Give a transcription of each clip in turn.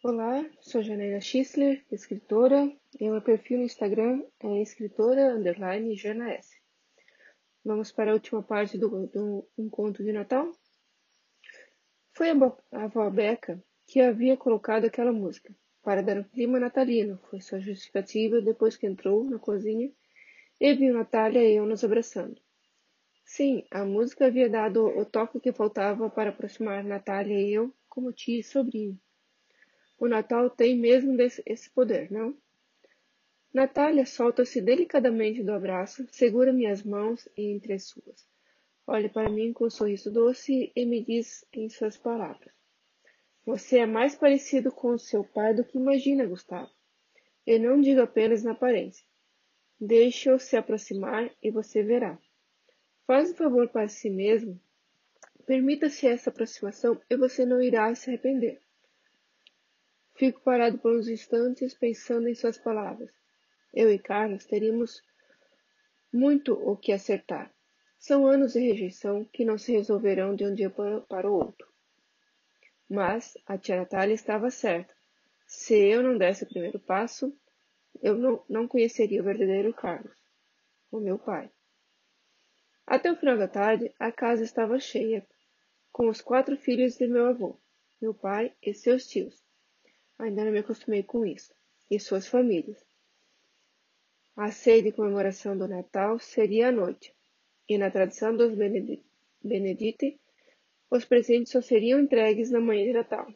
Olá, sou Janaína Schisler, escritora, e meu perfil no Instagram é escritora underline Jana S. Vamos para a última parte do, do encontro de Natal? Foi a, a avó Beca que havia colocado aquela música, para dar um clima natalino, foi sua justificativa depois que entrou na cozinha e viu Natália e eu nos abraçando. Sim, a música havia dado o toque que faltava para aproximar Natália e eu como tia e sobrinho. O Natal tem mesmo esse poder, não? Natália solta-se delicadamente do abraço, segura minhas mãos entre as suas. Olha para mim com um sorriso doce e me diz em suas palavras: Você é mais parecido com seu pai do que imagina, Gustavo. Eu não digo apenas na aparência. Deixe-o se aproximar e você verá. Faz um favor para si mesmo. Permita-se essa aproximação e você não irá se arrepender. Fico parado por uns instantes pensando em suas palavras. Eu e Carlos teríamos muito o que acertar. São anos de rejeição que não se resolverão de um dia para o outro. Mas a tia Natália estava certa. Se eu não desse o primeiro passo, eu não, não conheceria o verdadeiro Carlos, o meu pai. Até o final da tarde, a casa estava cheia, com os quatro filhos de meu avô, meu pai e seus tios. Ainda não me acostumei com isso, e suas famílias. A ceia de comemoração do Natal seria à noite, e na tradição dos Benedite, os presentes só seriam entregues na manhã de Natal.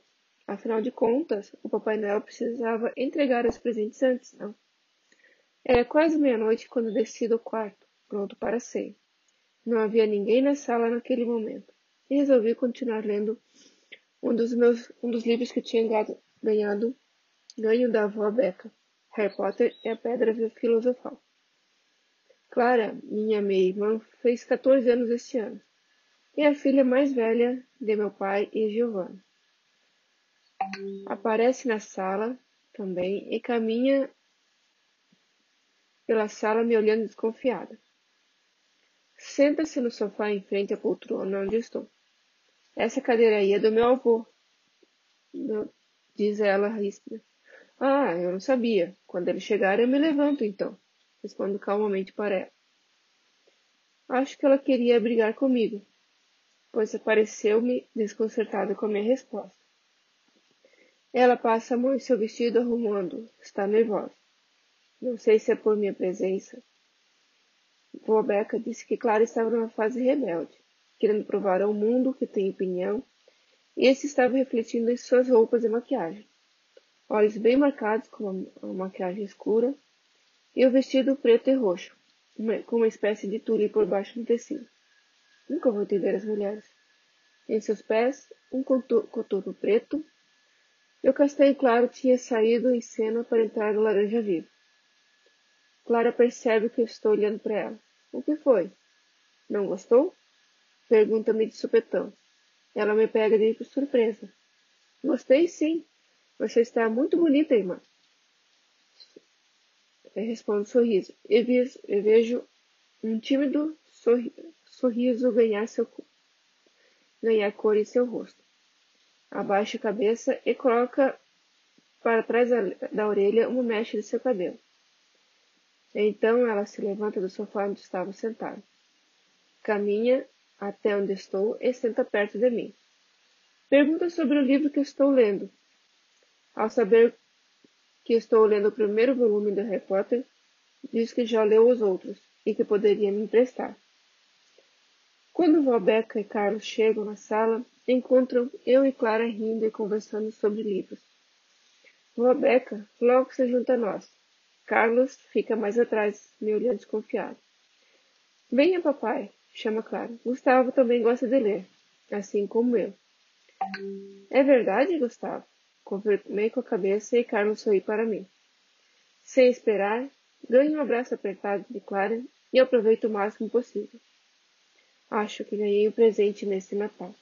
Afinal de contas, o Papai Noel precisava entregar os presentes antes, não? Era quase meia-noite quando desci do quarto, pronto para a ceia. Não havia ninguém na sala naquele momento, e resolvi continuar lendo um dos meus um dos livros que tinha ganhado ganho da avó Beca, Harry Potter e a Pedra Filosofal. Clara, minha meia-irmã, fez 14 anos este ano, e é a filha mais velha de meu pai e Giovanna. Aparece na sala também e caminha pela sala me olhando desconfiada. Senta-se no sofá em frente à poltrona onde estou. Essa cadeira aí é do meu avô, diz ela ríspida. Ah, eu não sabia. Quando ele chegar, eu me levanto, então. Respondo calmamente para ela. Acho que ela queria brigar comigo, pois pareceu-me desconcertada com a minha resposta. Ela passa a mão em seu vestido arrumando. Está nervosa. Não sei se é por minha presença, Vó Beca disse que Clara estava numa fase rebelde, querendo provar ao mundo que tem opinião, e esse estava refletindo em suas roupas e maquiagem. Olhos bem marcados com uma maquiagem escura e o vestido preto e roxo, com uma espécie de tule por baixo do tecido. Nunca vou entender as mulheres. Em seus pés, um coturno preto, e o castanho claro tinha saído em cena para entrar no laranja vivo. Clara percebe que eu estou olhando para ela. O que foi? Não gostou? Pergunta-me de supetão. Ela me pega de surpresa. Gostei sim. Você está muito bonita, irmã. Eu respondo sorriso. E vejo, eu vejo um tímido sorri sorriso ganhar, seu, ganhar cor em seu rosto. Abaixa a cabeça e coloca para trás da, da orelha uma mecha de seu cabelo. Então ela se levanta do sofá onde estava sentada. Caminha até onde estou e senta perto de mim. Pergunta sobre o livro que estou lendo. Ao saber que estou lendo o primeiro volume do Harry Potter, diz que já leu os outros e que poderia me emprestar. Quando Valbeca e Carlos chegam na sala, encontram eu e Clara rindo e conversando sobre livros. Valbeca logo se junta a nós Carlos fica mais atrás, me olhando desconfiado. Venha, papai, chama Clara. Gustavo também gosta de ler, assim como eu. É verdade, Gustavo? Confirmei com a cabeça e Carlos sorriu para mim. Sem esperar, ganho um abraço apertado de Clara e aproveito o máximo possível. Acho que ganhei um presente nesse Natal.